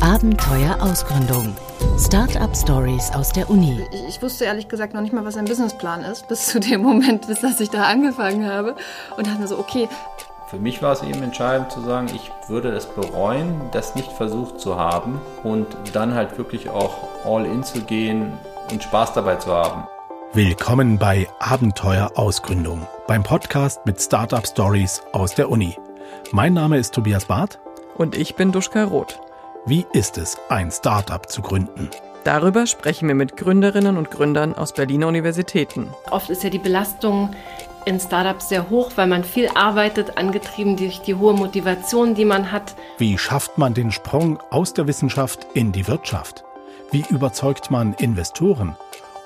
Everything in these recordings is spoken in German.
Abenteuer Ausgründung. Startup Stories aus der Uni. Ich wusste ehrlich gesagt noch nicht mal, was ein Businessplan ist, bis zu dem Moment, bis dass ich da angefangen habe. Und dachte mir so, okay. Für mich war es eben entscheidend zu sagen, ich würde es bereuen, das nicht versucht zu haben und dann halt wirklich auch all in zu gehen und Spaß dabei zu haben. Willkommen bei Abenteuer Ausgründung, beim Podcast mit Startup Stories aus der Uni. Mein Name ist Tobias Barth. Und ich bin Duschka Roth. Wie ist es, ein Startup zu gründen? Darüber sprechen wir mit Gründerinnen und Gründern aus Berliner Universitäten. Oft ist ja die Belastung in Startups sehr hoch, weil man viel arbeitet, angetrieben durch die hohe Motivation, die man hat. Wie schafft man den Sprung aus der Wissenschaft in die Wirtschaft? Wie überzeugt man Investoren?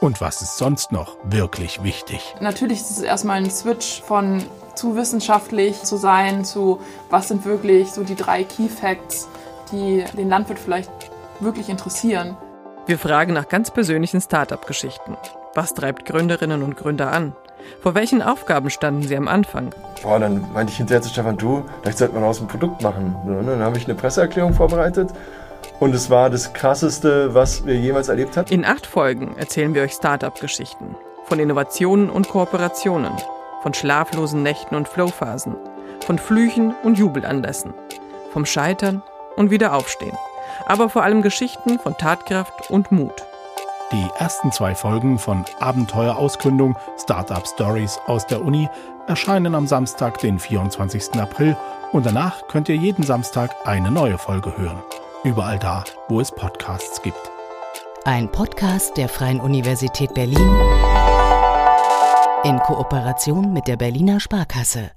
Und was ist sonst noch wirklich wichtig? Natürlich ist es erstmal ein Switch von zu wissenschaftlich zu sein, zu was sind wirklich so die drei Key Facts, die den Landwirt vielleicht wirklich interessieren. Wir fragen nach ganz persönlichen Startup-Geschichten. Was treibt Gründerinnen und Gründer an? Vor welchen Aufgaben standen sie am Anfang? Boah, dann meinte ich hinterher zu Stefan, du, vielleicht sollte man aus ein Produkt machen. Und dann habe ich eine Presseerklärung vorbereitet und es war das Krasseste, was wir jemals erlebt haben. In acht Folgen erzählen wir euch Startup-Geschichten. Von Innovationen und Kooperationen. Von schlaflosen Nächten und Flowphasen. Von Flüchen und Jubelanlässen. Vom Scheitern und wieder aufstehen. Aber vor allem Geschichten von Tatkraft und Mut. Die ersten zwei Folgen von Abenteuer Ausgründung Startup Stories aus der Uni erscheinen am Samstag, den 24. April und danach könnt ihr jeden Samstag eine neue Folge hören. Überall da, wo es Podcasts gibt. Ein Podcast der Freien Universität Berlin in Kooperation mit der Berliner Sparkasse.